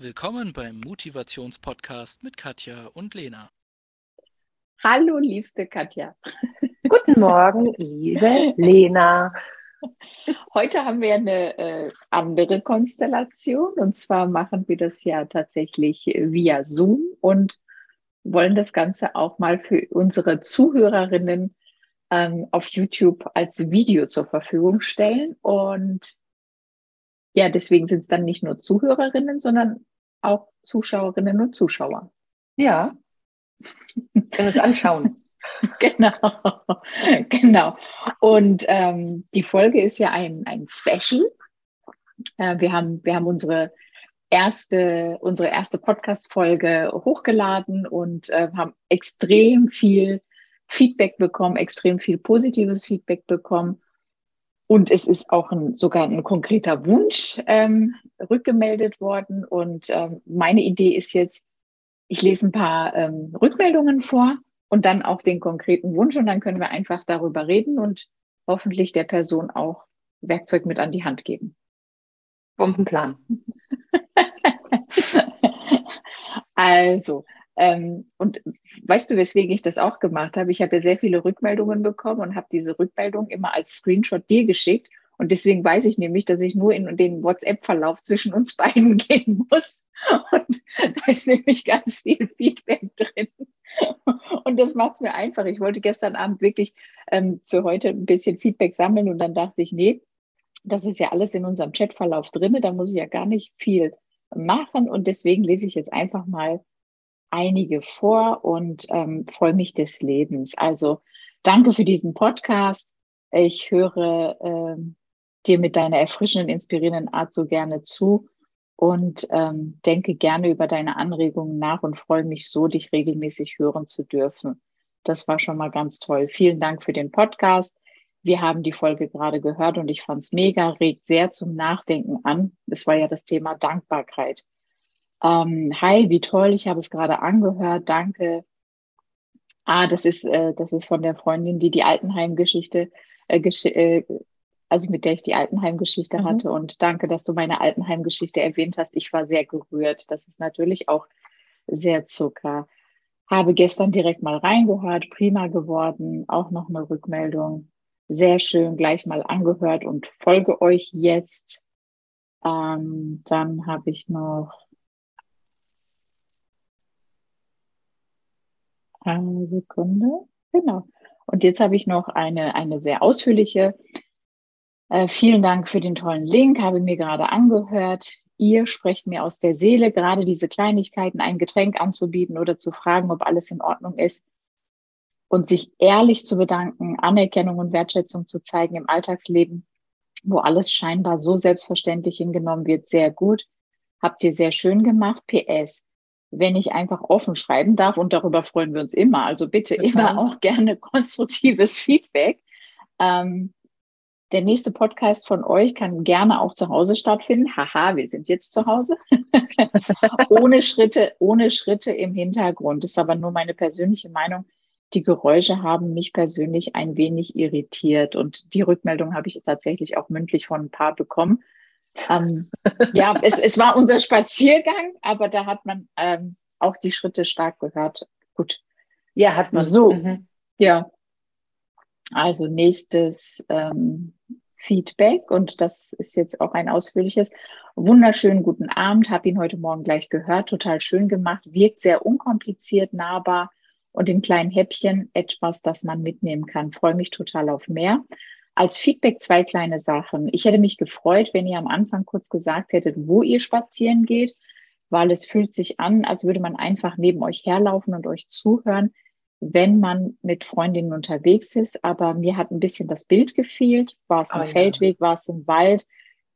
Willkommen beim Motivationspodcast mit Katja und Lena. Hallo, liebste Katja. Guten Morgen, liebe Lena. Heute haben wir eine äh, andere Konstellation und zwar machen wir das ja tatsächlich via Zoom und wollen das Ganze auch mal für unsere Zuhörerinnen ähm, auf YouTube als Video zur Verfügung stellen. Und ja, deswegen sind es dann nicht nur Zuhörerinnen, sondern auch Zuschauerinnen und Zuschauer. Ja. Können uns anschauen. genau, genau. Und ähm, die Folge ist ja ein, ein Special. Äh, wir, haben, wir haben unsere erste, unsere erste Podcast-Folge hochgeladen und äh, haben extrem viel Feedback bekommen, extrem viel positives Feedback bekommen. Und es ist auch ein, sogar ein konkreter Wunsch ähm, rückgemeldet worden. Und ähm, meine Idee ist jetzt, ich lese ein paar ähm, Rückmeldungen vor und dann auch den konkreten Wunsch. Und dann können wir einfach darüber reden und hoffentlich der Person auch Werkzeug mit an die Hand geben. Bombenplan. also, ähm, und weißt du, weswegen ich das auch gemacht habe? Ich habe ja sehr viele Rückmeldungen bekommen und habe diese Rückmeldung immer als Screenshot dir geschickt. Und deswegen weiß ich nämlich, dass ich nur in den WhatsApp-Verlauf zwischen uns beiden gehen muss. Und da ist nämlich ganz viel Feedback drin. Und das macht es mir einfach. Ich wollte gestern Abend wirklich ähm, für heute ein bisschen Feedback sammeln und dann dachte ich, nee, das ist ja alles in unserem Chatverlauf drin. Da muss ich ja gar nicht viel machen. Und deswegen lese ich jetzt einfach mal einige vor und ähm, freue mich des Lebens. Also danke für diesen Podcast. Ich höre äh, dir mit deiner erfrischenden, inspirierenden Art so gerne zu und ähm, denke gerne über deine Anregungen nach und freue mich so, dich regelmäßig hören zu dürfen. Das war schon mal ganz toll. Vielen Dank für den Podcast. Wir haben die Folge gerade gehört und ich fand es mega, regt sehr zum Nachdenken an. Das war ja das Thema Dankbarkeit. Ähm, hi, wie toll, ich habe es gerade angehört, danke. Ah, das ist, äh, das ist von der Freundin, die die Altenheim-Geschichte, äh, äh, also mit der ich die Altenheim-Geschichte mhm. hatte. Und danke, dass du meine Altenheim-Geschichte erwähnt hast. Ich war sehr gerührt. Das ist natürlich auch sehr Zucker. Habe gestern direkt mal reingehört, prima geworden, auch noch eine Rückmeldung. Sehr schön, gleich mal angehört und folge euch jetzt. Ähm, dann habe ich noch Eine Sekunde. Genau. Und jetzt habe ich noch eine, eine sehr ausführliche. Äh, vielen Dank für den tollen Link, habe mir gerade angehört. Ihr sprecht mir aus der Seele, gerade diese Kleinigkeiten, ein Getränk anzubieten oder zu fragen, ob alles in Ordnung ist und sich ehrlich zu bedanken, Anerkennung und Wertschätzung zu zeigen im Alltagsleben, wo alles scheinbar so selbstverständlich hingenommen wird, sehr gut. Habt ihr sehr schön gemacht. PS wenn ich einfach offen schreiben darf und darüber freuen wir uns immer. Also bitte Total. immer auch gerne konstruktives Feedback. Ähm, der nächste Podcast von euch kann gerne auch zu Hause stattfinden. Haha, wir sind jetzt zu Hause. ohne Schritte, ohne Schritte im Hintergrund. Das ist aber nur meine persönliche Meinung. Die Geräusche haben mich persönlich ein wenig irritiert und die Rückmeldung habe ich tatsächlich auch mündlich von ein paar bekommen. Ähm, ja, es, es war unser Spaziergang, aber da hat man ähm, auch die Schritte stark gehört. Gut. Ja, hat man. So, mhm. ja. Also nächstes ähm, Feedback und das ist jetzt auch ein ausführliches. Wunderschönen guten Abend, habe ihn heute Morgen gleich gehört, total schön gemacht, wirkt sehr unkompliziert, nahbar und in kleinen Häppchen etwas, das man mitnehmen kann. Freue mich total auf mehr. Als Feedback zwei kleine Sachen. Ich hätte mich gefreut, wenn ihr am Anfang kurz gesagt hättet, wo ihr spazieren geht, weil es fühlt sich an, als würde man einfach neben euch herlaufen und euch zuhören, wenn man mit Freundinnen unterwegs ist. Aber mir hat ein bisschen das Bild gefehlt. War es ein oh, Feldweg, ja. war es im Wald?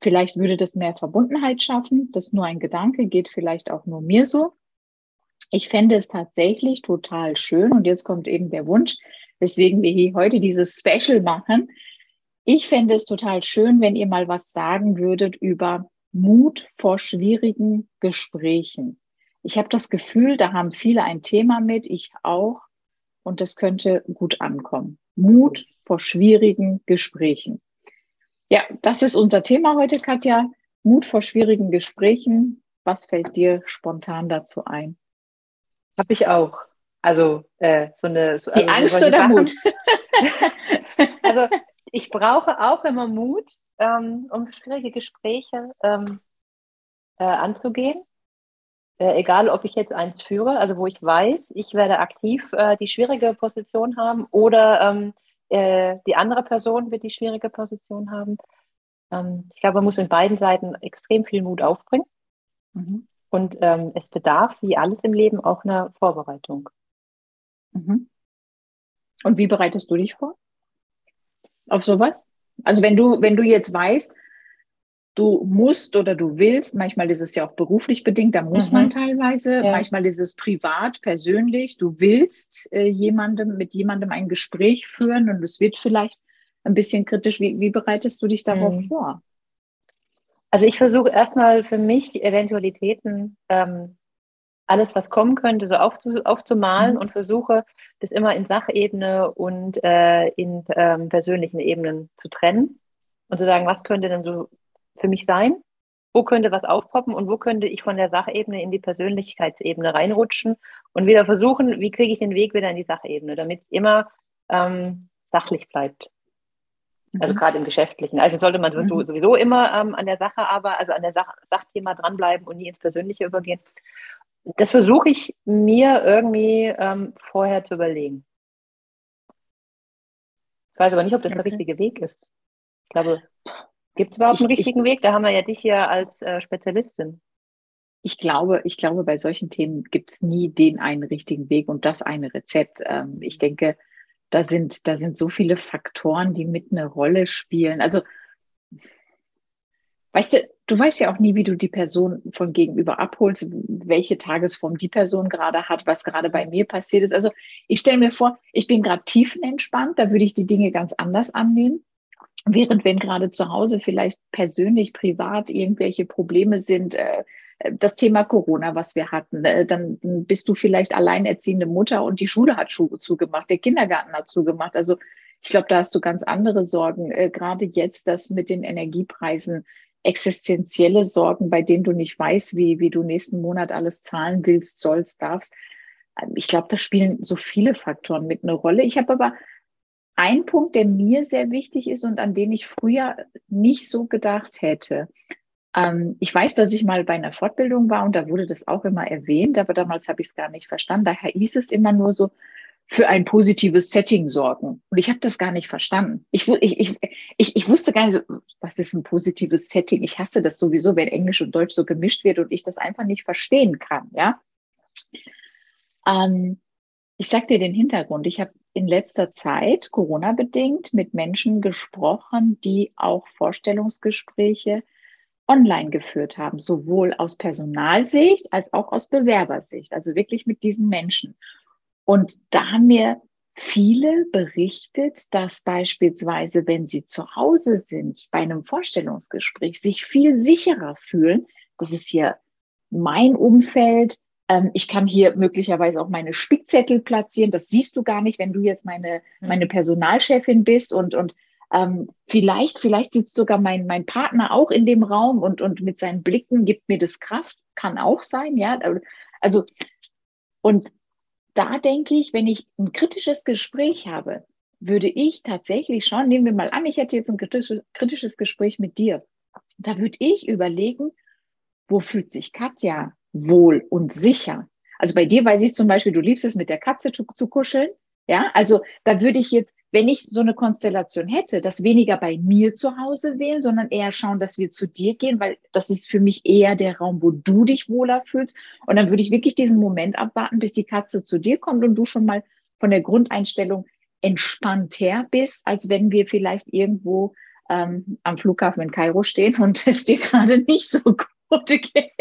Vielleicht würde das mehr Verbundenheit schaffen. Das ist nur ein Gedanke, geht vielleicht auch nur mir so. Ich fände es tatsächlich total schön. Und jetzt kommt eben der Wunsch, weswegen wir hier heute dieses Special machen, ich fände es total schön, wenn ihr mal was sagen würdet über Mut vor schwierigen Gesprächen. Ich habe das Gefühl, da haben viele ein Thema mit, ich auch, und das könnte gut ankommen. Mut vor schwierigen Gesprächen. Ja, das ist unser Thema heute, Katja. Mut vor schwierigen Gesprächen. Was fällt dir spontan dazu ein? Habe ich auch. Also äh, so eine. So, Die also Angst oder Sachen. Mut? Also ich brauche auch immer Mut, ähm, um schwierige Gespräche ähm, äh, anzugehen. Äh, egal, ob ich jetzt eins führe, also wo ich weiß, ich werde aktiv äh, die schwierige Position haben oder ähm, äh, die andere Person wird die schwierige Position haben. Ähm, ich glaube, man muss in beiden Seiten extrem viel Mut aufbringen. Mhm. Und ähm, es bedarf, wie alles im Leben, auch einer Vorbereitung. Mhm. Und wie bereitest du dich vor? Auf sowas? Also wenn du, wenn du jetzt weißt, du musst oder du willst, manchmal ist es ja auch beruflich bedingt, da muss Mhm. man teilweise, Ja. manchmal ist es privat, persönlich, du willst äh, jemandem, mit jemandem ein Gespräch führen und es wird vielleicht ein bisschen kritisch. Wie, wie bereitest du dich darauf Mhm. vor? Also ich versuche erstmal für mich die Eventualitäten, ähm, alles, was kommen könnte, so aufzu aufzumalen Mhm. und versuche, das immer in Sachebene und äh, in ähm, persönlichen Ebenen zu trennen und zu sagen, was könnte denn so für mich sein? Wo könnte was aufpoppen und wo könnte ich von der Sachebene in die Persönlichkeitsebene reinrutschen und wieder versuchen, wie kriege ich den Weg wieder in die Sachebene, damit es immer ähm, sachlich bleibt. Also Mhm. gerade im Geschäftlichen. Also sollte man sowieso, Mhm. sowieso immer ähm, an der Sache aber, also an der Sach Sachthema dranbleiben und nie ins Persönliche übergehen. Das versuche ich mir irgendwie ähm, vorher zu überlegen. Ich weiß aber nicht, ob das der richtige Weg ist. Ich glaube, gibt es überhaupt Ich- einen richtigen Weg? Da haben wir ja dich hier als äh, Spezialistin. Ich glaube, ich glaube, bei solchen Themen gibt es nie den einen richtigen Weg und das eine Rezept. Ähm, ich denke, da sind, da sind so viele Faktoren, die mit eine Rolle spielen. Also, weißt du, du weißt ja auch nie, wie du die Person von gegenüber abholst, welche Tagesform die Person gerade hat, was gerade bei mir passiert ist. Also, ich stelle mir vor, ich bin gerade tiefenentspannt, da würde ich die Dinge ganz anders annehmen. Während wenn gerade zu Hause vielleicht persönlich, privat irgendwelche Probleme sind, äh, das Thema Corona, was wir hatten, äh, dann bist du vielleicht alleinerziehende Mutter und die Schule hat Schuhe zugemacht, der Kindergarten hat zugemacht. Also ich glaube, da hast du ganz andere Sorgen. Äh, Gerade jetzt das mit den Energiepreisen, existenzielle Sorgen, bei denen du nicht weißt, wie, wie du nächsten Monat alles zahlen willst, sollst, darfst. Ähm, Ich glaube, da spielen so viele Faktoren mit eine Rolle. Ich habe aber einen Punkt, der mir sehr wichtig ist und an den ich früher nicht so gedacht hätte. Ähm, ich weiß, dass ich mal bei einer Fortbildung war und da wurde das auch immer erwähnt, aber damals habe ich es gar nicht verstanden. Daher hieß es immer nur so, für ein positives Setting sorgen. Und ich habe das gar nicht verstanden. Ich, ich, ich, ich, wusste gar nicht, was ist ein positives Setting. Ich hasse das sowieso, wenn Englisch und Deutsch so gemischt wird und ich das einfach nicht verstehen kann. Ja. Ähm, ich sage dir den Hintergrund. Ich habe in letzter Zeit, Corona-bedingt, mit Menschen gesprochen, die auch Vorstellungsgespräche online geführt haben, sowohl aus Personalsicht als auch aus Bewerbersicht, also wirklich mit diesen Menschen. Und da haben mir viele berichtet, dass beispielsweise, wenn sie zu Hause sind bei einem Vorstellungsgespräch, sich viel sicherer fühlen. Das ist hier mein Umfeld. Ähm, ich kann hier möglicherweise auch meine Spickzettel platzieren. Das siehst du gar nicht, wenn du jetzt meine, meine Personalchefin bist und, und ähm, vielleicht, vielleicht sitzt sogar mein, mein Partner auch in dem Raum und, und mit seinen Blicken gibt mir das Kraft. Kann auch sein, ja. Also, und da denke ich, wenn ich ein kritisches Gespräch habe, würde ich tatsächlich schauen, nehmen wir mal an, ich hätte jetzt ein kritisches, Gespräch mit dir. Da würde ich überlegen, wo fühlt sich Katja wohl und sicher? Also bei dir weiß ich zum Beispiel, du liebst es, mit der Katze zu, zu kuscheln. Ja, also da würde ich jetzt, wenn ich so eine Konstellation hätte, das weniger bei mir zu Hause wählen, sondern eher schauen, dass wir zu dir gehen, weil das ist für mich eher der Raum, wo du dich wohler fühlst. Und dann würde ich wirklich diesen Moment abwarten, bis die Katze zu dir kommt und du schon mal von der Grundeinstellung entspannter bist, als wenn wir vielleicht irgendwo ähm, am Flughafen in Kairo stehen und es dir gerade nicht so gut geht.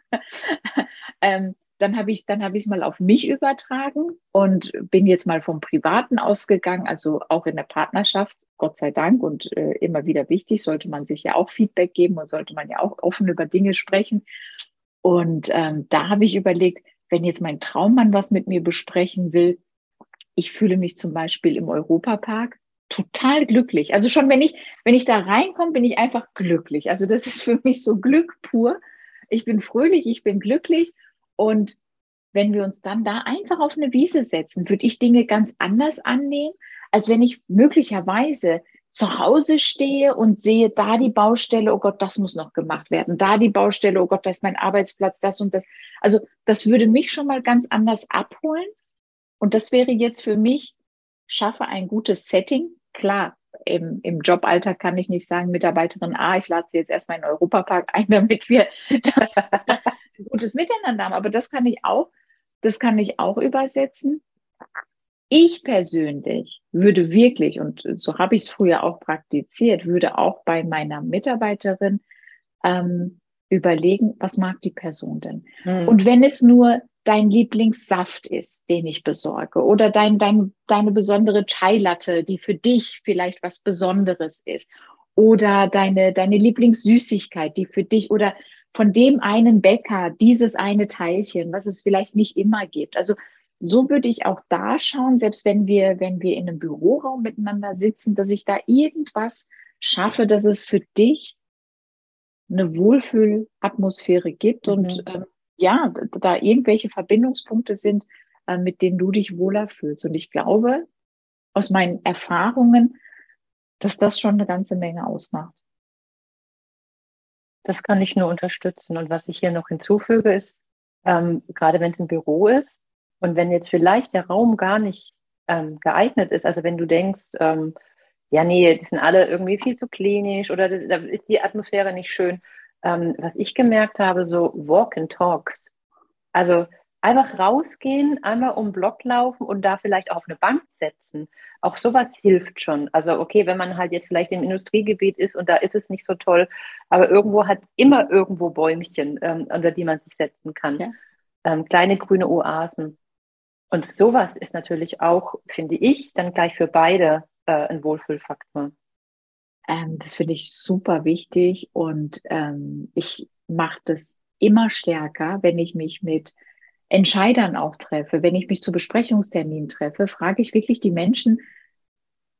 ähm, dann habe ich dann habe ich es mal auf mich übertragen und bin jetzt mal vom Privaten ausgegangen, also auch in der Partnerschaft, Gott sei Dank und äh, immer wieder wichtig, sollte man sich ja auch Feedback geben und sollte man ja auch offen über Dinge sprechen. Und ähm, da habe ich überlegt, wenn jetzt mein Traummann was mit mir besprechen will, ich fühle mich zum Beispiel im Europapark total glücklich. Also schon wenn ich, wenn ich da reinkomme, bin ich einfach glücklich. Also das ist für mich so Glück pur. ich bin fröhlich, ich bin glücklich. Und wenn wir uns dann da einfach auf eine Wiese setzen, würde ich Dinge ganz anders annehmen, als wenn ich möglicherweise zu Hause stehe und sehe da die Baustelle, oh Gott, das muss noch gemacht werden, da die Baustelle, oh Gott, da ist mein Arbeitsplatz, das und das. Also das würde mich schon mal ganz anders abholen. Und das wäre jetzt für mich, schaffe ein gutes Setting. Klar, im, im Jobalter kann ich nicht sagen, Mitarbeiterin A, ich lade sie jetzt erstmal in den Europapark ein, damit wir gutes Miteinander haben. Aber das kann ich auch, das kann ich auch übersetzen ich persönlich würde wirklich, und so habe ich es früher auch praktiziert, würde auch bei meiner Mitarbeiterin ähm, überlegen, was mag die Person denn? Hm. Und wenn es nur dein Lieblingssaft ist, den ich besorge, oder dein, dein, deine besondere Chai-Latte, die für dich vielleicht was Besonderes ist, oder deine, deine Lieblingssüßigkeit, die für dich, oder von dem einen Bäcker, dieses eine Teilchen, was es vielleicht nicht immer gibt. Also so würde ich auch da schauen, selbst wenn wir, wenn wir in einem Büroraum miteinander sitzen, dass ich da irgendwas schaffe, dass es für dich eine Wohlfühlatmosphäre gibt mhm. und ähm, ja, da irgendwelche Verbindungspunkte sind, äh, mit denen du dich wohler fühlst. Und ich glaube, aus meinen Erfahrungen, dass das schon eine ganze Menge ausmacht. Das kann ich nur unterstützen. Und was ich hier noch hinzufüge, ist, ähm, gerade wenn es ein Büro ist, und wenn jetzt vielleicht der Raum gar nicht ähm, geeignet ist, also wenn du denkst, ähm, ja, nee, die sind alle irgendwie viel zu klinisch oder da ist die Atmosphäre nicht schön. Ähm, was ich gemerkt habe, so Walk and Talk. Also einfach rausgehen, einmal um Block laufen und da vielleicht auf eine Bank setzen. Auch sowas hilft schon. Also okay, wenn man halt jetzt vielleicht im Industriegebiet ist und da ist es nicht so toll, aber irgendwo hat immer irgendwo Bäumchen, ähm, unter die man sich setzen kann. Ja. Ähm, kleine grüne Oasen. Und sowas ist natürlich auch, finde ich, dann gleich für beide äh, ein Wohlfühlfaktor. Ähm, das finde ich super wichtig und ähm, ich mache das immer stärker, wenn ich mich mit Entscheidern auch treffe, wenn ich mich zu Besprechungsterminen treffe, frage ich wirklich die Menschen,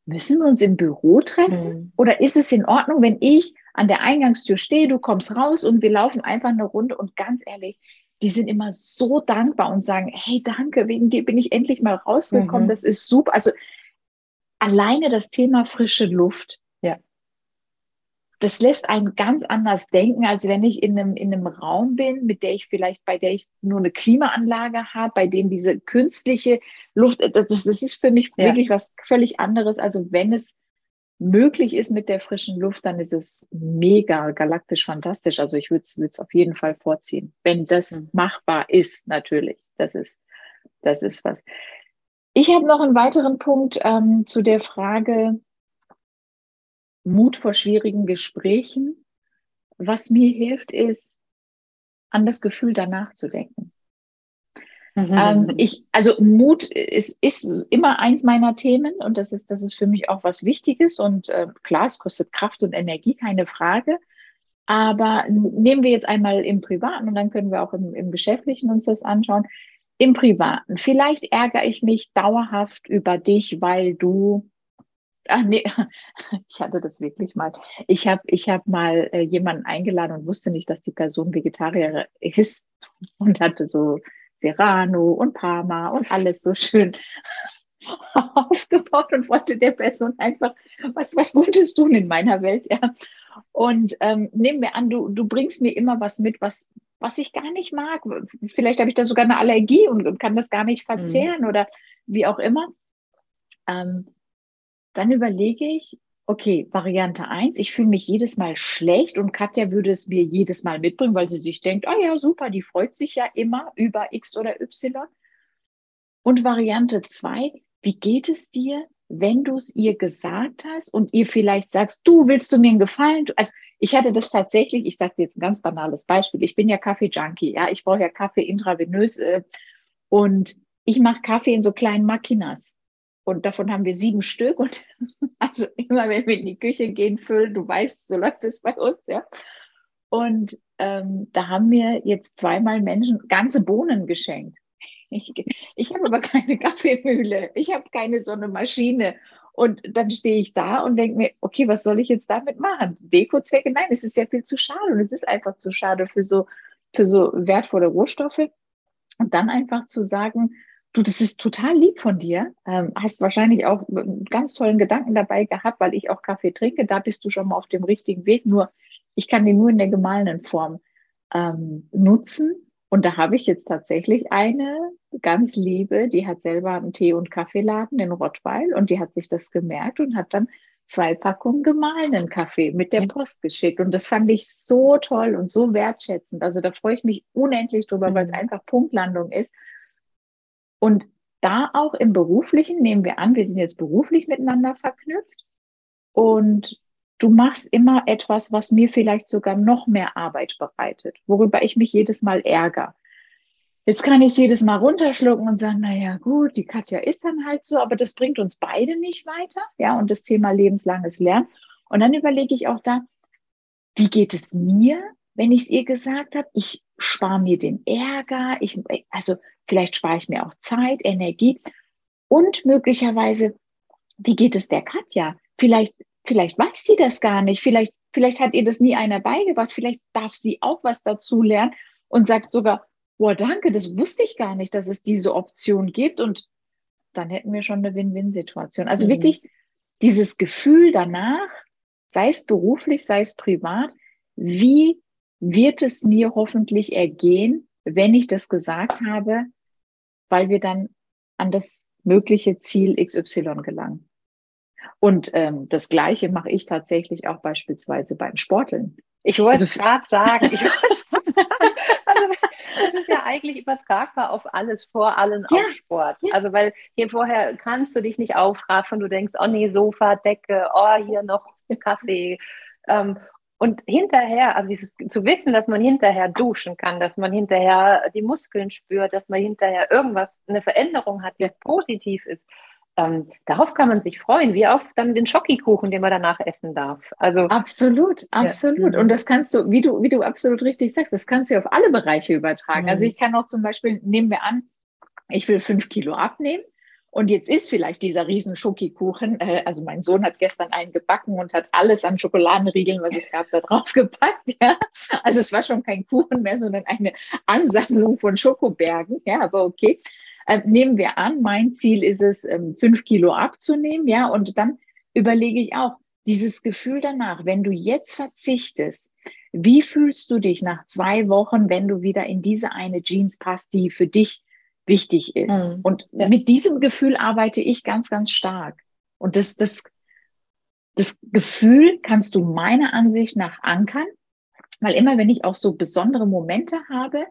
müssen wir uns im Büro treffen? Mhm. Oder ist es in Ordnung, wenn ich an der Eingangstür stehe, du kommst raus und wir laufen einfach eine Runde und ganz ehrlich, die sind immer so dankbar und sagen, hey, danke, wegen dir bin ich endlich mal rausgekommen, mhm. das ist super. Also alleine das Thema frische Luft. Das lässt einen ganz anders denken, als wenn ich in einem, in einem Raum bin, mit der ich vielleicht, bei der ich nur eine Klimaanlage habe, bei dem diese künstliche Luft, das, das ist für mich ja. wirklich was völlig anderes. Also wenn es möglich ist mit der frischen Luft, dann ist es mega galaktisch fantastisch. Also ich würde es auf jeden Fall vorziehen, wenn das mhm. machbar ist, natürlich. Das ist, das ist was. Ich habe noch einen weiteren Punkt ähm, zu der Frage Mut vor schwierigen Gesprächen. Was mir hilft, ist, an das Gefühl danach zu denken. Mhm. Ähm, ich, also Mut ist, ist immer eins meiner Themen und das ist, das ist für mich auch was Wichtiges und äh, klar, es kostet Kraft und Energie, keine Frage. Aber nehmen wir jetzt einmal im Privaten und dann können wir auch im, im Geschäftlichen uns das anschauen. Im Privaten. Vielleicht ärgere ich mich dauerhaft über dich, weil du Ach nee, ich hatte das wirklich mal. Ich habe ich hab mal äh, jemanden eingeladen und wusste nicht, dass die Person Vegetarier ist und hatte so Serrano und Parma und alles so schön aufgebaut und wollte der Person einfach was, was Gutes tun in meiner Welt, ja. Und ähm, nehmen wir an, du, du bringst mir immer was mit, was, was ich gar nicht mag. Vielleicht habe ich da sogar eine Allergie und, und kann das gar nicht verzehren mhm. oder wie auch immer. Ähm, dann überlege ich, okay, Variante eins. ich fühle mich jedes Mal schlecht und Katja würde es mir jedes Mal mitbringen, weil sie sich denkt, ah oh ja, super, die freut sich ja immer über X oder Y. Und Variante zwei, wie geht es dir, wenn du es ihr gesagt hast und ihr vielleicht sagst, du willst du mir einen Gefallen? Also ich hatte das tatsächlich, ich sage dir jetzt ein ganz banales Beispiel, ich bin ja Kaffee-Junkie, ja, ich brauche ja Kaffee intravenös äh, und ich mache Kaffee in so kleinen Makinas. Und davon haben wir sieben Stück. Und also immer, wenn wir in die Küche gehen, füllen, du weißt, so läuft es bei uns, ja. Und ähm, da haben mir jetzt zweimal Menschen ganze Bohnen geschenkt. Ich, ich habe aber keine Kaffeemühle, ich habe keine so eine Maschine. Und dann stehe ich da und denke mir, okay, was soll ich jetzt damit machen? Dekozwecke? Nein, es ist ja viel zu schade und es ist einfach zu schade für so für so wertvolle Rohstoffe. Und dann einfach zu sagen, du, das ist total lieb von dir. Ähm, hast wahrscheinlich auch einen ganz tollen Gedanken dabei gehabt, weil ich auch Kaffee trinke. Da bist du schon mal auf dem richtigen Weg. Nur ich kann den nur in der gemahlenen Form ähm, nutzen. Und da habe ich jetzt tatsächlich eine ganz liebe, die hat selber einen Tee- und Kaffeeladen in Rottweil und die hat sich das gemerkt und hat dann zwei Packungen gemahlenen Kaffee mit der Post geschickt. Und das fand ich so toll und so wertschätzend. Also da freue ich mich unendlich drüber, mhm. weil es einfach Punktlandung ist. Und da auch im Beruflichen nehmen wir an, wir sind jetzt beruflich miteinander verknüpft und du machst immer etwas, was mir vielleicht sogar noch mehr Arbeit bereitet, worüber ich mich jedes Mal ärgere. Jetzt kann ich es jedes Mal runterschlucken und sagen, naja, gut, die Katja ist dann halt so, aber das bringt uns beide nicht weiter. Ja, und das Thema lebenslanges Lernen. Und dann überlege ich auch da, wie geht es mir, wenn ich es ihr gesagt habe? Ich spare mir den Ärger, ich, also vielleicht spare ich mir auch Zeit, Energie und möglicherweise, wie geht es der Katja? Vielleicht vielleicht weiß sie das gar nicht, vielleicht, vielleicht hat ihr das nie einer beigebracht, vielleicht darf sie auch was dazu lernen und sagt sogar, boah, danke, das wusste ich gar nicht, dass es diese Option gibt und dann hätten wir schon eine Win-Win-Situation. Also mhm. wirklich dieses Gefühl danach, sei es beruflich, sei es privat, wie wird es mir hoffentlich ergehen, wenn ich das gesagt habe, weil wir dann an das mögliche Ziel XY gelangen. Und ähm, das Gleiche mache ich tatsächlich auch beispielsweise beim Sporteln. Ich wollte also, gerade sagen, ich wollte sagen, also, das ist ja eigentlich übertragbar auf alles, vor allem ja, auf Sport. Ja. Also weil hier vorher kannst du dich nicht aufraffen, du denkst, oh nee, Sofa, Decke, oh hier noch Kaffee. Ähm, und hinterher, also zu wissen, dass man hinterher duschen kann, dass man hinterher die Muskeln spürt, dass man hinterher irgendwas, eine Veränderung hat, die positiv ist, ähm, darauf kann man sich freuen, wie auf dann den Schokikuchen, den man danach essen darf. Also absolut, absolut. Ja. Und das kannst du, wie du, wie du absolut richtig sagst, das kannst du auf alle Bereiche übertragen. Also mhm. Also ich kann auch zum Beispiel, nehmen wir an, ich will fünf Kilo abnehmen. Und jetzt ist vielleicht dieser riesen Schokikuchen, äh, also mein Sohn hat gestern einen gebacken und hat alles an Schokoladenriegeln, was es gab, da drauf gepackt. Ja? Also es war schon kein Kuchen mehr, sondern eine Ansammlung von Schokobergen. Ja, aber okay. Äh, nehmen wir an, mein Ziel ist es, ähm, fünf Kilo abzunehmen, ja, und dann überlege ich auch, dieses Gefühl danach, wenn du jetzt verzichtest, wie fühlst du dich nach zwei Wochen, wenn du wieder in diese eine Jeans passt, die für dich wichtig ist? Mhm. Und ja. mit diesem Gefühl arbeite ich ganz, ganz stark. Und das, das, das Gefühl kannst du meiner Ansicht nach ankern, weil immer wenn ich auch so besondere Momente habe,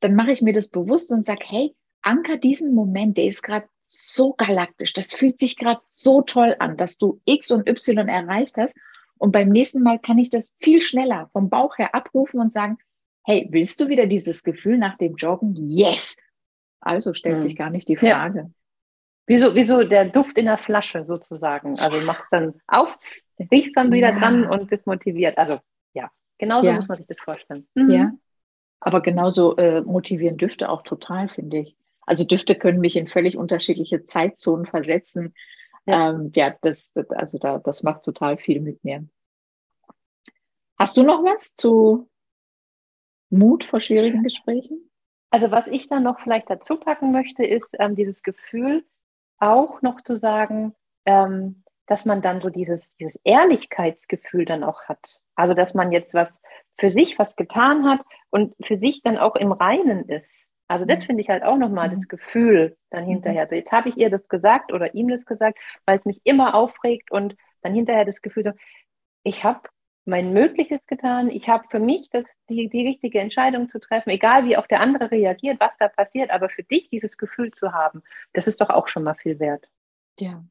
dann mache ich mir das bewusst und sage, hey, anker diesen Moment, der ist gerade so galaktisch, das fühlt sich gerade so toll an, dass du X und Y erreicht hast. Und beim nächsten Mal kann ich das viel schneller vom Bauch her abrufen und sagen, hey, willst du wieder dieses Gefühl nach dem Joggen? Yes! Also stellt hm. sich gar nicht die Frage. Ja. Wieso, wieso der Duft in der Flasche sozusagen? Also machst dann auf, riechst dann wieder ja. dran und bist motiviert. Also ja, genauso ja. muss man sich das vorstellen. Mhm. Ja, aber genauso äh, motivieren Düfte auch total, finde ich. Also Düfte können mich in völlig unterschiedliche Zeitzonen versetzen. Ja, ähm, ja das, also da, das macht total viel mit mir. Hast du noch was zu Mut vor schwierigen Gesprächen? Also was ich dann noch vielleicht dazu packen möchte, ist ähm, dieses Gefühl, auch noch zu sagen, ähm, dass man dann so dieses, dieses Ehrlichkeitsgefühl dann auch hat. Also dass man jetzt was für sich was getan hat und für sich dann auch im Reinen ist. Also das mhm. finde ich halt auch nochmal das mhm. Gefühl dann mhm. hinterher. Also jetzt habe ich ihr das gesagt oder ihm das gesagt, weil es mich immer aufregt und dann hinterher das Gefühl, so, ich habe mein Mögliches getan, ich habe für mich das, die, die richtige Entscheidung zu treffen, egal wie auch der andere reagiert, was da passiert, aber für dich dieses Gefühl zu haben, das ist doch auch schon mal viel wert. Ja.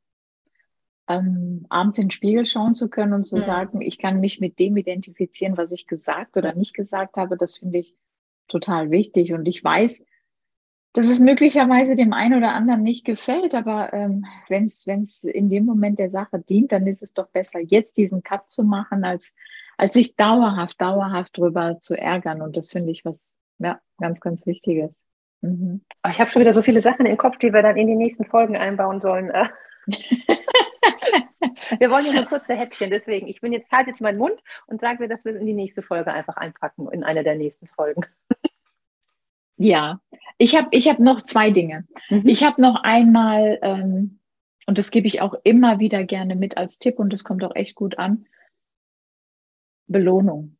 Ähm, abends in den Spiegel schauen zu können und zu mhm. sagen, ich kann mich mit dem identifizieren, was ich gesagt oder nicht gesagt habe, das finde ich total wichtig. Und ich weiß, dass es möglicherweise dem einen oder anderen nicht gefällt, aber ähm, wenn es in dem Moment der Sache dient, dann ist es doch besser, jetzt diesen Cut zu machen, als, als sich dauerhaft, dauerhaft drüber zu ärgern. Und das finde ich was ja, ganz, ganz Wichtiges. Mhm. Oh, ich habe schon wieder so viele Sachen im Kopf, die wir dann in die nächsten Folgen einbauen sollen. Äh. wir wollen ja nur kurze Häppchen, deswegen. Ich bin jetzt halt jetzt meinen Mund und sage mir, dass wir es in die nächste Folge einfach einpacken, in eine der nächsten Folgen. Ja, ich habe ich hab noch zwei Dinge. Mhm. Ich habe noch einmal, ähm, und das gebe ich auch immer wieder gerne mit als Tipp und das kommt auch echt gut an, Belohnung.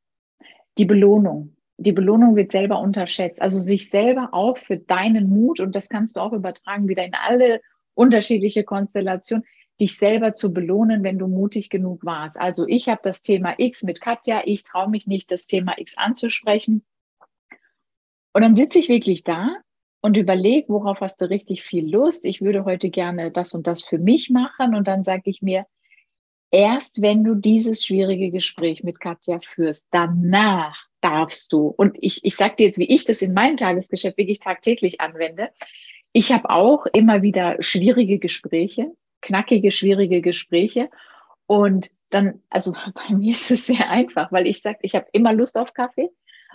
Die Belohnung. Die Belohnung wird selber unterschätzt. Also sich selber auch für deinen Mut, und das kannst du auch übertragen wieder in alle unterschiedliche Konstellationen, dich selber zu belohnen, wenn du mutig genug warst. Also ich habe das Thema X mit Katja, ich traue mich nicht, das Thema X anzusprechen. Und dann sitze ich wirklich da und überlege, worauf hast du richtig viel Lust? Ich würde heute gerne das und das für mich machen. Und dann sage ich mir, erst wenn du dieses schwierige Gespräch mit Katja führst, danach darfst du. Und ich, ich sage dir jetzt, wie ich das in meinem Tagesgeschäft wirklich tagtäglich anwende. Ich habe auch immer wieder schwierige Gespräche, knackige, schwierige Gespräche. Und dann, also bei mir ist es sehr einfach, weil ich sage, ich habe immer Lust auf Kaffee.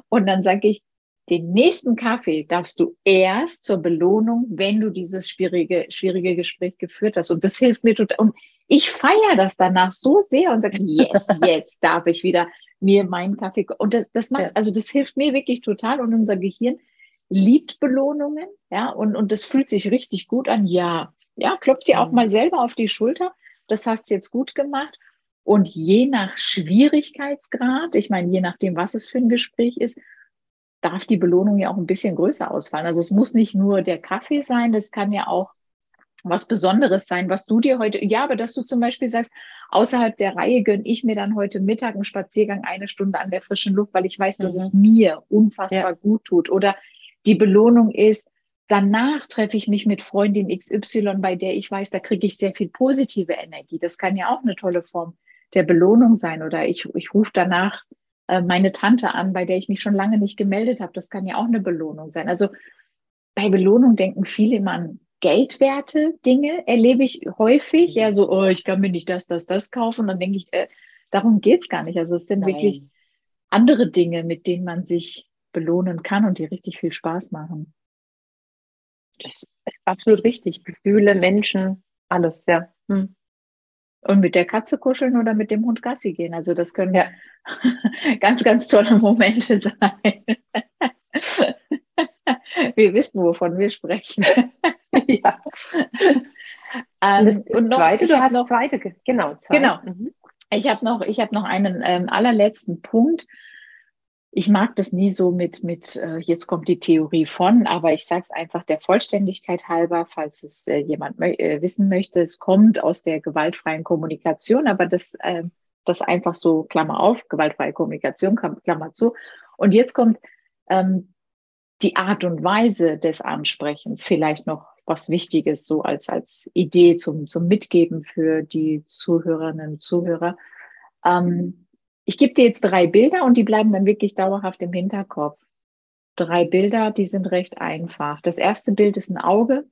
Und dann sage ich, den nächsten Kaffee darfst du erst zur Belohnung, wenn du dieses schwierige, schwierige Gespräch geführt hast. Und das hilft mir total. Und ich feiere das danach so sehr und sage, yes, jetzt darf ich wieder mir meinen Kaffee. Und das, das macht, also das hilft mir wirklich total. Und unser Gehirn liebt Belohnungen. Ja, und, und das fühlt sich richtig gut an. Ja, ja, klopft dir auch mhm. mal selber auf die Schulter. Das hast du jetzt gut gemacht. Und je nach Schwierigkeitsgrad, ich meine, je nachdem, was es für ein Gespräch ist, darf die Belohnung ja auch ein bisschen größer ausfallen. Also es muss nicht nur der Kaffee sein, das kann ja auch was Besonderes sein, was du dir heute, ja, aber dass du zum Beispiel sagst, außerhalb der Reihe gönne ich mir dann heute Mittag einen Spaziergang eine Stunde an der frischen Luft, weil ich weiß, dass mhm. es mir unfassbar ja. gut tut. Oder die Belohnung ist, danach treffe ich mich mit Freundin XY, bei der ich weiß, da kriege ich sehr viel positive Energie. Das kann ja auch eine tolle Form der Belohnung sein. Oder ich, ich rufe danach äh, meine Tante an, bei der ich mich schon lange nicht gemeldet habe. Das kann ja auch eine Belohnung sein. Also bei Belohnung denken viele immer an Geldwerte Dinge, erlebe ich häufig. Ja, so, oh, ich kann mir nicht das, das, das kaufen. Und dann denke ich, äh, darum geht's gar nicht. Also es sind Nein. wirklich andere Dinge, mit denen man sich belohnen kann und die richtig viel Spaß machen. Das ist absolut richtig. Gefühle, Menschen, alles, ja. Hm. Und mit der Katze kuscheln oder mit dem Hund Gassi gehen. Also das können ja ganz, ganz tolle Momente sein. wir wissen, wovon wir sprechen. ja. Ähm, und noch, zweite, du hast noch zweite, genau. Zwei. Genau. Mhm. Ich habe noch, ich habe noch einen ähm, allerletzten Punkt ich mag das nie so mit, mit äh, jetzt kommt die Theorie von, aber ich sage es einfach der Vollständigkeit halber, falls es äh, jemand äh, wissen möchte. Es kommt aus der gewaltfreien Kommunikation, aber das, äh, das einfach so, Klammer auf, gewaltfreie Kommunikation, Klammer zu. Und jetzt kommt ähm, die Art und Weise des Ansprechens, vielleicht noch was Wichtiges, so als, als Idee zum, zum Mitgeben für die Zuhörerinnen und Zuhörer. Ähm, ich gebe dir jetzt drei Bilder und die bleiben dann wirklich dauerhaft im Hinterkopf. Drei Bilder, die sind recht einfach. Das erste Bild ist ein Auge,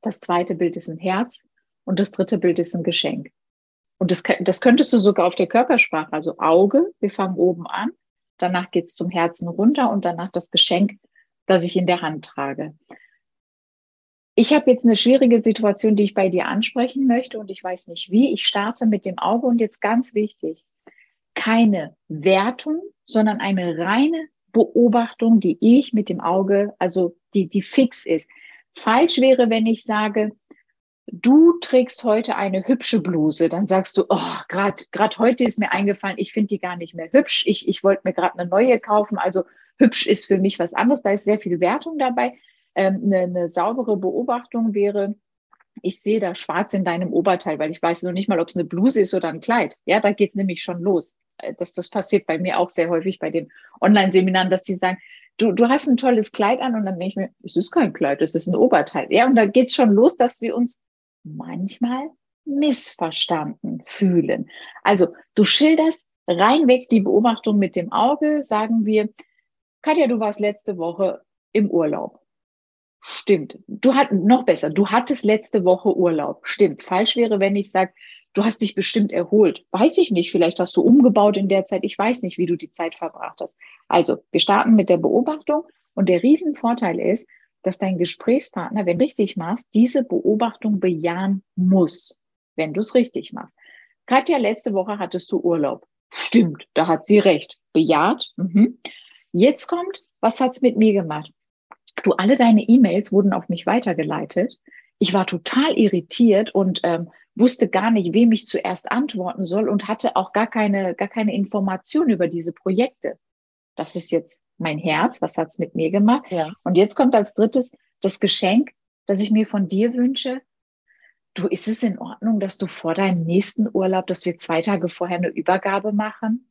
das zweite Bild ist ein Herz und das dritte Bild ist ein Geschenk. Und das, das könntest du sogar auf der Körpersprache, also Auge, wir fangen oben an, danach geht's zum Herzen runter und danach das Geschenk, das ich in der Hand trage. Ich habe jetzt eine schwierige Situation, die ich bei dir ansprechen möchte und ich weiß nicht wie. Ich starte mit dem Auge und jetzt ganz wichtig keine Wertung, sondern eine reine Beobachtung, die ich mit dem Auge, also die, die fix ist. Falsch wäre, wenn ich sage, du trägst heute eine hübsche Bluse, dann sagst du, oh, gerade heute ist mir eingefallen, ich finde die gar nicht mehr hübsch, ich, ich wollte mir gerade eine neue kaufen, also hübsch ist für mich was anderes, da ist sehr viel Wertung dabei. Ähm, eine, eine saubere Beobachtung wäre, ich sehe da schwarz in deinem Oberteil, weil ich weiß noch nicht mal, ob es eine Bluse ist oder ein Kleid. Ja, da geht nämlich schon los. Äh, das, das passiert bei mir auch sehr häufig bei den Online-Seminaren, dass die sagen, du, du hast ein tolles Kleid an und dann denke ich mir, es ist kein Kleid, es ist ein Oberteil. Ja, und da geht es schon los, dass wir uns manchmal missverstanden fühlen. Also du schilderst reinweg die Beobachtung mit dem Auge, sagen wir, Katja, du warst letzte Woche im Urlaub. Stimmt. Du hat noch besser. Du hattest letzte Woche Urlaub. Stimmt. Falsch wäre, wenn ich sage, du hast dich bestimmt erholt. Weiß ich nicht. Vielleicht hast du umgebaut in der Zeit. Ich weiß nicht, wie du die Zeit verbracht hast. Also, wir starten mit der Beobachtung. Und der Riesenvorteil ist, dass dein Gesprächspartner, wenn du richtig machst, diese Beobachtung bejahen muss, wenn du es richtig machst. Katja, letzte Woche hattest du Urlaub. Stimmt, da hat sie recht. Bejaht. Mhm. Jetzt kommt, was hat's mit mir gemacht? Du, alle deine E-Mails wurden auf mich weitergeleitet. Ich war total irritiert und ähm, wusste gar nicht, wem ich zuerst antworten soll und hatte auch gar keine, gar keine Information über diese Projekte. Das ist jetzt mein Herz, was hat's mit mir gemacht? Ja. Und jetzt kommt als drittes das Geschenk, das ich mir von dir wünsche. Du, ist es in Ordnung, dass du vor deinem nächsten Urlaub, dass wir zwei Tage vorher eine Übergabe machen?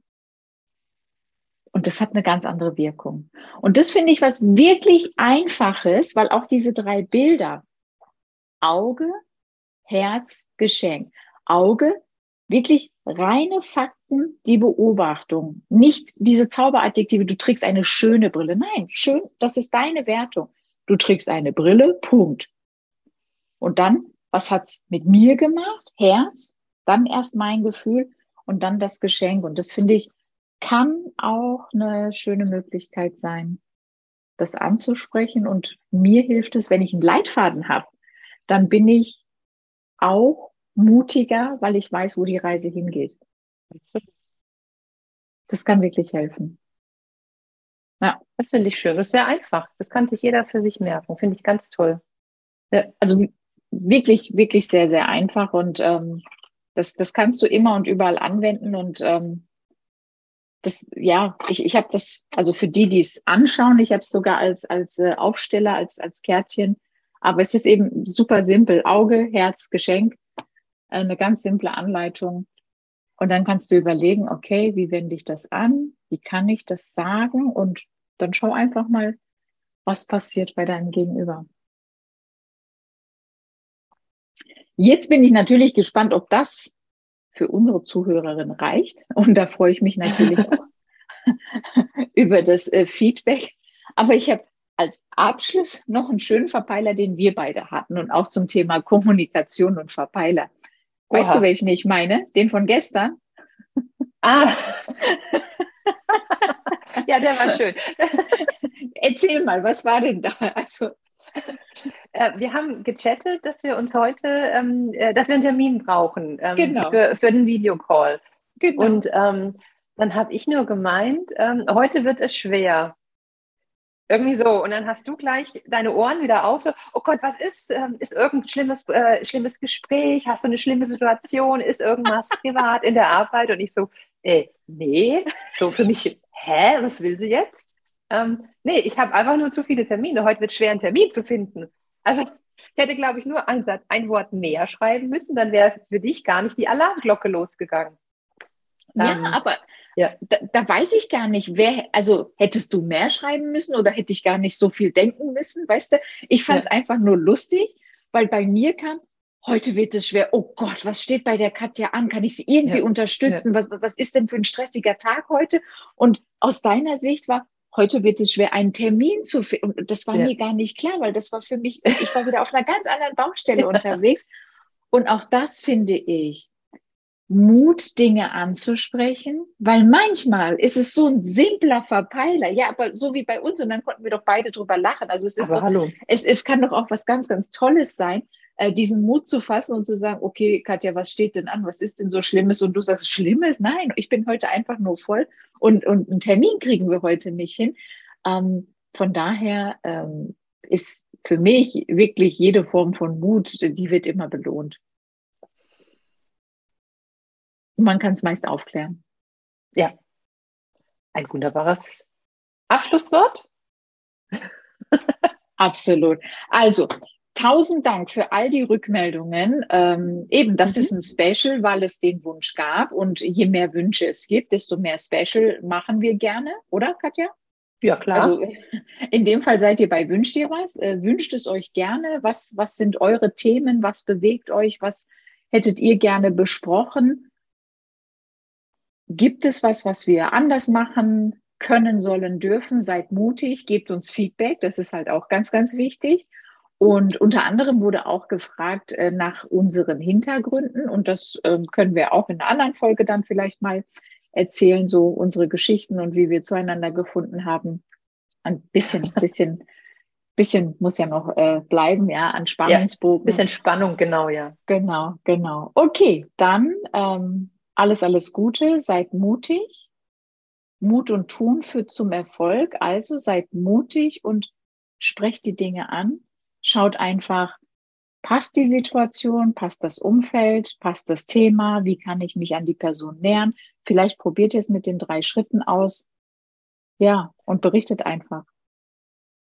Und das hat eine ganz andere Wirkung. Und das finde ich was wirklich Einfaches, weil auch diese drei Bilder, Auge, Herz, Geschenk. Auge, wirklich reine Fakten, die Beobachtung, nicht diese Zauberadjektive, du trägst eine schöne Brille. Nein, schön, das ist deine Wertung. Du trägst eine Brille, Punkt. Und dann, was hat's mit mir gemacht? Herz, dann erst mein Gefühl und dann das Geschenk. Und das finde ich kann auch eine schöne Möglichkeit sein, das anzusprechen. Und mir hilft es, wenn ich einen Leitfaden habe, dann bin ich auch mutiger, weil ich weiß, wo die Reise hingeht. Das kann wirklich helfen. Ja. Das finde ich schön. Das ist sehr einfach. Das kann sich jeder für sich merken. Finde ich ganz toll. Ja, also wirklich, wirklich sehr, sehr einfach und ähm, das, das kannst du immer und überall anwenden und ähm, das, ja, ich, ich habe das, also für die, die es anschauen, ich habe es sogar als, als äh, Aufsteller, als, als Kärtchen. Aber es ist eben super simpel. Auge, Herz, Geschenk. Eine ganz simple Anleitung. Und dann kannst du überlegen, okay, wie wende ich das an? Wie kann ich das sagen? Und dann schau einfach mal, was passiert bei deinem Gegenüber. Jetzt bin ich natürlich gespannt, ob das für unsere Zuhörerin reicht. Und da freue ich mich natürlich auch über das äh, Feedback. Aber ich habe als Abschluss noch einen schönen Verpeiler, den wir beide hatten und auch zum Thema Kommunikation und Verpeiler. Weißt Oha. du, welchen ich meine? Den von gestern? Ah. ja, der war schön. Erzähl mal, was war denn da? Also äh, wir haben gechattet, dass wir uns heute, ähm, äh, dass wir einen Termin brauchen ähm, genau. für, für den Videocall. Genau. Und ähm, dann habe ich nur gemeint, ähm, heute wird es schwer. Irgendwie so. Und dann hast du gleich deine Ohren wieder auf. So, oh Gott, was ist? Ähm, ist irgendein schlimmes, äh, schlimmes Gespräch? Hast du eine schlimme Situation? Ist irgendwas privat in der Arbeit? Und ich so, äh, nee. So für mich, hä, was will sie jetzt? Ähm, nee, ich habe einfach nur zu viele Termine. Heute wird es schwer, einen Termin zu finden. Also ich hätte, glaube ich, nur ein, Satz, ein Wort mehr schreiben müssen, dann wäre für dich gar nicht die Alarmglocke losgegangen. Ja, ähm, aber ja. Da, da, weiß ich gar nicht, wer, also hättest du mehr schreiben müssen oder hätte ich gar nicht so viel denken müssen, weißt du? Ich fand es ja. einfach nur lustig, weil bei mir kam, heute wird es schwer, oh Gott, was steht bei der Katja an? Kann ich sie irgendwie ja. unterstützen? Was, was ist denn für ein stressiger Tag heute? Und aus deiner Sicht war, heute wird es schwer, einen Termin zu finden. Und das war mir gar nicht klar, weil das war für mich, ich war wieder auf einer ganz anderen Baustelle unterwegs. Und auch das finde ich, Mut, Dinge anzusprechen, weil manchmal ist es so ein simpler Verpeiler, ja, aber so wie bei uns und dann konnten wir doch beide drüber lachen. Also es ist aber doch, hallo. Es, es kann doch auch was ganz, ganz Tolles sein, äh, diesen Mut zu fassen und zu sagen, okay, Katja, was steht denn an? Was ist denn so Schlimmes? Und du sagst, Schlimmes? Nein, ich bin heute einfach nur voll und, und einen Termin kriegen wir heute nicht hin. Ähm, von daher ähm, ist für mich wirklich jede Form von Mut, die wird immer belohnt. Und man kann es meist aufklären. Ja, ein wunderbares Abschlusswort. Absolut. Also, tausend Dank für all die Rückmeldungen. Ähm, eben, das mhm. ist ein Special, weil es den Wunsch gab. Und je mehr Wünsche es gibt, desto mehr Special machen wir gerne, oder Katja? Ja, klar. Also in dem Fall seid ihr bei Wünscht ihr was? Äh, wünscht es euch gerne? Was, was sind eure Themen? Was bewegt euch? Was hättet ihr gerne besprochen? Gibt es was, was wir anders machen können, sollen, dürfen? Seid mutig, gebt uns Feedback. Das ist halt auch ganz, ganz wichtig. Und unter anderem wurde auch gefragt äh, nach unseren Hintergründen. Und das äh, können wir auch in einer anderen Folge dann vielleicht mal erzählen, so unsere Geschichten und wie wir zueinander gefunden haben. Ein bisschen, bisschen, bisschen muss ja noch äh, bleiben, ja, an Spannungsbogen. Ja, bisschen Spannung, genau, ja. Genau, genau. Okay, dann ähm, alles, alles Gute, seid mutig. Mut und Tun führt zum Erfolg. Also seid mutig und sprecht die Dinge an, schaut einfach, passt die Situation, passt das Umfeld, passt das Thema, wie kann ich mich an die Person nähern. Vielleicht probiert ihr es mit den drei Schritten aus. Ja, und berichtet einfach.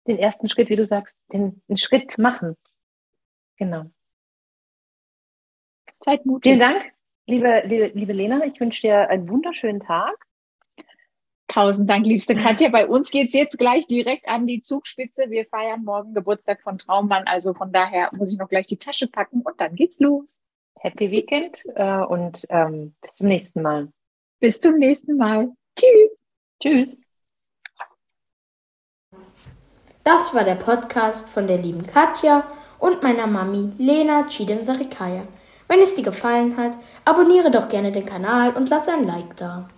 Den ersten Schritt, wie du sagst, den, den Schritt machen. Genau. Seid mutig. Vielen Dank, liebe, liebe, liebe Lena. Ich wünsche dir einen wunderschönen Tag. Tausend Dank, liebste Katja. Bei uns geht es jetzt gleich direkt an die Zugspitze. Wir feiern morgen Geburtstag von Traummann. Also von daher muss ich noch gleich die Tasche packen und dann geht's los. Happy Weekend äh, und ähm, bis zum nächsten Mal. Bis zum nächsten Mal. Tschüss. Tschüss. Das war der Podcast von der lieben Katja und meiner Mami Lena Chidem Sarikaya. Wenn es dir gefallen hat, abonniere doch gerne den Kanal und lass ein Like da.